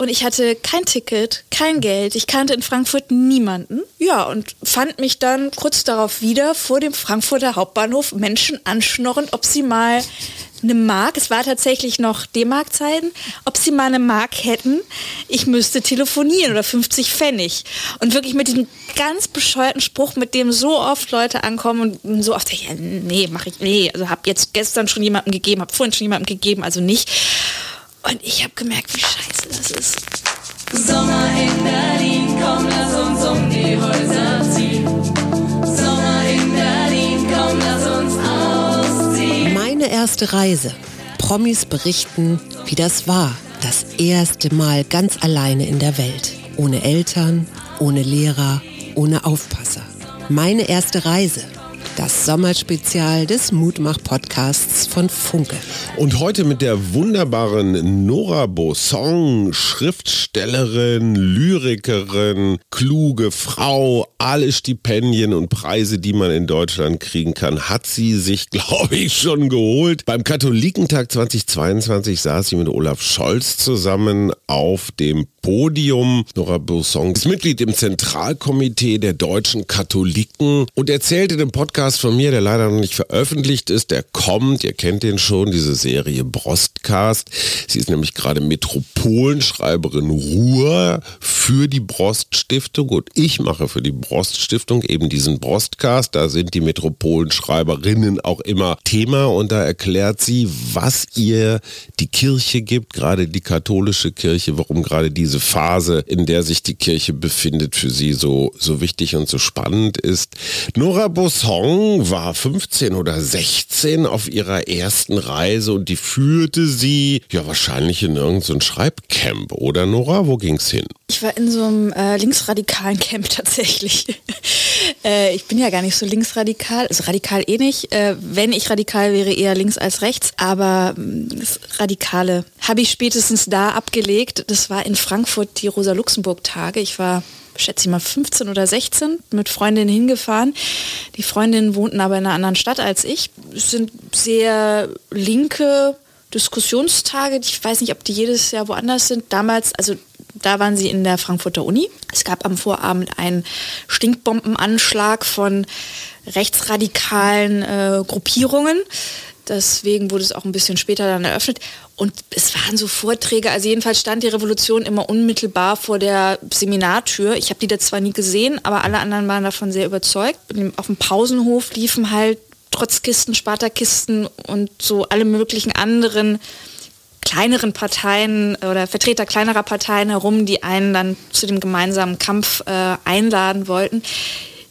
und ich hatte kein Ticket, kein Geld. Ich kannte in Frankfurt niemanden. Ja, und fand mich dann kurz darauf wieder vor dem Frankfurter Hauptbahnhof Menschen anschnorrend, ob sie mal eine Mark, es war tatsächlich noch D-Mark-Zeiten, ob sie mal eine Mark hätten, ich müsste telefonieren oder 50 Pfennig. Und wirklich mit diesem ganz bescheuerten Spruch, mit dem so oft Leute ankommen und so oft, ja, nee, mach ich, nee, also hab jetzt gestern schon jemandem gegeben, hab vorhin schon jemandem gegeben, also nicht. Und ich habe gemerkt, wie scheiße das ist. Sommer in Berlin, komm, lass uns um die Häuser ziehen. Sommer in Berlin, komm, lass uns ausziehen. Meine erste Reise. Promis berichten, wie das war. Das erste Mal ganz alleine in der Welt. Ohne Eltern, ohne Lehrer, ohne Aufpasser. Meine erste Reise das Sommerspezial des Mutmach-Podcasts von Funke. Und heute mit der wunderbaren Nora Bosson, Schriftstellerin, Lyrikerin, kluge Frau, alle Stipendien und Preise, die man in Deutschland kriegen kann, hat sie sich, glaube ich, schon geholt. Beim Katholikentag 2022 saß sie mit Olaf Scholz zusammen auf dem Podium. Nora Bosson ist Mitglied im Zentralkomitee der deutschen Katholiken und erzählte dem Podcast von mir, der leider noch nicht veröffentlicht ist, der kommt, ihr kennt den schon, diese Serie Brostcast. Sie ist nämlich gerade Metropolenschreiberin Ruhr für die Brost Stiftung und ich mache für die Brost Stiftung eben diesen Brostcast. Da sind die Metropolenschreiberinnen auch immer Thema und da erklärt sie, was ihr die Kirche gibt, gerade die katholische Kirche, warum gerade diese diese Phase, in der sich die Kirche befindet, für sie so, so wichtig und so spannend ist. Nora Bosson war 15 oder 16 auf ihrer ersten Reise und die führte sie ja wahrscheinlich in irgendein Schreibcamp, oder Nora? Wo ging's hin? Ich war in so einem äh, linksradikalen Camp tatsächlich. äh, ich bin ja gar nicht so linksradikal, also radikal eh nicht. Äh, wenn ich radikal wäre, eher links als rechts. Aber mm, das Radikale habe ich spätestens da abgelegt. Das war in Frankfurt die Rosa-Luxemburg-Tage. Ich war schätze ich mal 15 oder 16 mit Freundinnen hingefahren. Die Freundinnen wohnten aber in einer anderen Stadt als ich. Es sind sehr linke Diskussionstage. Ich weiß nicht, ob die jedes Jahr woanders sind. Damals, also da waren sie in der Frankfurter Uni. Es gab am Vorabend einen Stinkbombenanschlag von rechtsradikalen äh, Gruppierungen. Deswegen wurde es auch ein bisschen später dann eröffnet. Und es waren so Vorträge, also jedenfalls stand die Revolution immer unmittelbar vor der Seminartür. Ich habe die da zwar nie gesehen, aber alle anderen waren davon sehr überzeugt. Auf dem Pausenhof liefen halt Trotzkisten, Spartakisten und so alle möglichen anderen kleineren Parteien oder Vertreter kleinerer Parteien herum, die einen dann zu dem gemeinsamen Kampf äh, einladen wollten.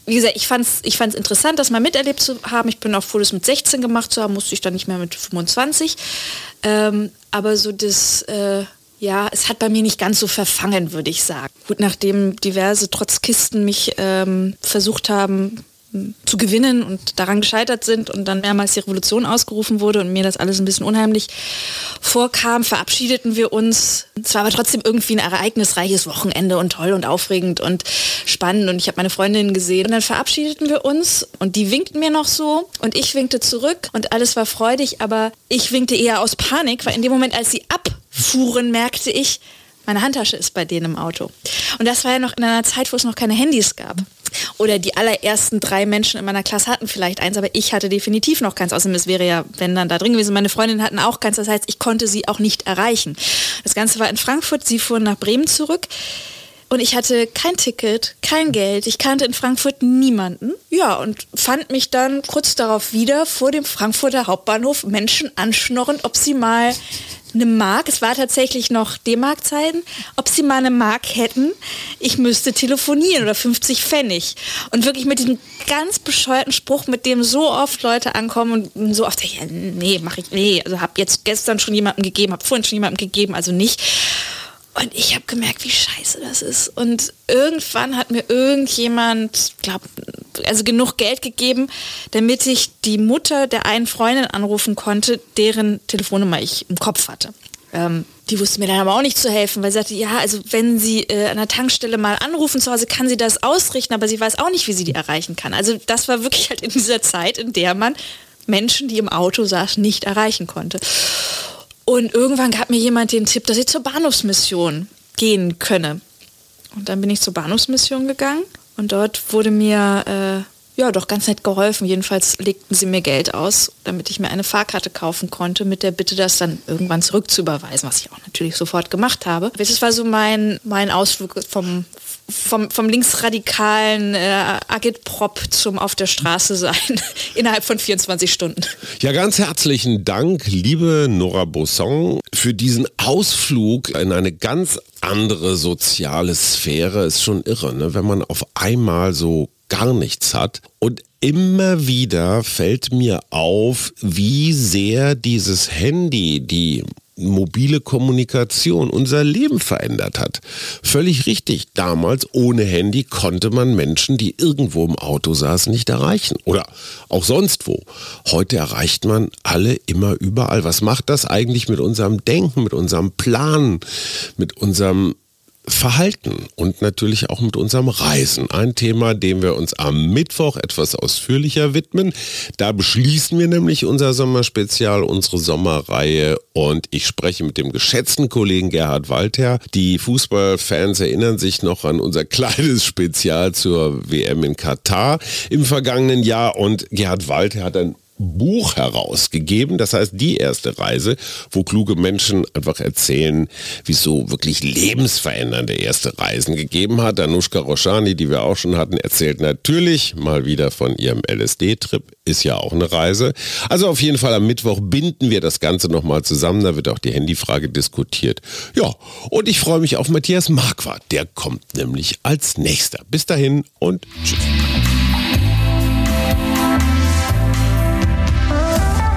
Wie gesagt, ich fand es ich fand's interessant, das mal miterlebt zu haben. Ich bin auch froh, das mit 16 gemacht zu haben, musste ich dann nicht mehr mit 25. Ähm, aber so das, äh, ja, es hat bei mir nicht ganz so verfangen, würde ich sagen. Gut, nachdem diverse Trotzkisten mich ähm, versucht haben, zu gewinnen und daran gescheitert sind und dann mehrmals die Revolution ausgerufen wurde und mir das alles ein bisschen unheimlich vorkam, verabschiedeten wir uns. Es war aber trotzdem irgendwie ein ereignisreiches Wochenende und toll und aufregend und spannend und ich habe meine Freundin gesehen und dann verabschiedeten wir uns und die winkten mir noch so und ich winkte zurück und alles war freudig, aber ich winkte eher aus Panik, weil in dem Moment, als sie abfuhren, merkte ich, meine Handtasche ist bei denen im Auto. Und das war ja noch in einer Zeit, wo es noch keine Handys gab. Oder die allerersten drei Menschen in meiner Klasse hatten vielleicht eins, aber ich hatte definitiv noch keins. Außerdem, es wäre ja, wenn dann da drin gewesen, meine Freundinnen hatten auch keins. Das heißt, ich konnte sie auch nicht erreichen. Das Ganze war in Frankfurt, sie fuhren nach Bremen zurück. Und ich hatte kein Ticket, kein Geld. Ich kannte in Frankfurt niemanden. Ja, und fand mich dann kurz darauf wieder vor dem Frankfurter Hauptbahnhof Menschen anschnorren, ob sie mal eine Mark, es war tatsächlich noch D-Mark-Zeiten, ob sie mal eine Mark hätten, ich müsste telefonieren oder 50 Pfennig. Und wirklich mit diesem ganz bescheuerten Spruch, mit dem so oft Leute ankommen und so oft, ja, nee, mach ich, nee, also habe jetzt gestern schon jemandem gegeben, habe vorhin schon jemandem gegeben, also nicht. Und ich habe gemerkt, wie scheiße das ist. Und irgendwann hat mir irgendjemand, glaub, also genug Geld gegeben, damit ich die Mutter der einen Freundin anrufen konnte, deren Telefonnummer ich im Kopf hatte. Ähm, die wusste mir dann aber auch nicht zu helfen, weil sie sagte, ja, also wenn sie äh, an der Tankstelle mal anrufen zu Hause, kann sie das ausrichten, aber sie weiß auch nicht, wie sie die erreichen kann. Also das war wirklich halt in dieser Zeit, in der man Menschen, die im Auto saßen, nicht erreichen konnte. Und irgendwann gab mir jemand den Tipp, dass ich zur Bahnhofsmission gehen könne. Und dann bin ich zur Bahnhofsmission gegangen und dort wurde mir äh, ja, doch ganz nett geholfen. Jedenfalls legten sie mir Geld aus, damit ich mir eine Fahrkarte kaufen konnte, mit der Bitte, das dann irgendwann zurückzuüberweisen, was ich auch natürlich sofort gemacht habe. Das war so mein, mein Ausflug vom, vom, vom linksradikalen äh, Agitprop zum Auf der Straße sein innerhalb von 24 Stunden. Ja, ganz herzlichen Dank, liebe Nora Bosson, für diesen Ausflug in eine ganz andere soziale Sphäre. Ist schon irre, ne? wenn man auf einmal so gar nichts hat. Und immer wieder fällt mir auf, wie sehr dieses Handy, die mobile Kommunikation unser Leben verändert hat. Völlig richtig. Damals ohne Handy konnte man Menschen, die irgendwo im Auto saßen, nicht erreichen. Oder auch sonst wo. Heute erreicht man alle immer überall. Was macht das eigentlich mit unserem Denken, mit unserem Plan, mit unserem Verhalten und natürlich auch mit unserem Reisen. Ein Thema, dem wir uns am Mittwoch etwas ausführlicher widmen. Da beschließen wir nämlich unser Sommerspezial, unsere Sommerreihe und ich spreche mit dem geschätzten Kollegen Gerhard Walter. Die Fußballfans erinnern sich noch an unser kleines Spezial zur WM in Katar im vergangenen Jahr und Gerhard Walter hat ein Buch herausgegeben. Das heißt, die erste Reise, wo kluge Menschen einfach erzählen, wie es so wirklich lebensverändernde erste Reisen gegeben hat. Anushka Roshani, die wir auch schon hatten, erzählt natürlich mal wieder von ihrem LSD-Trip. Ist ja auch eine Reise. Also auf jeden Fall am Mittwoch binden wir das Ganze nochmal zusammen. Da wird auch die Handyfrage diskutiert. Ja, und ich freue mich auf Matthias Marquardt. Der kommt nämlich als nächster. Bis dahin und tschüss.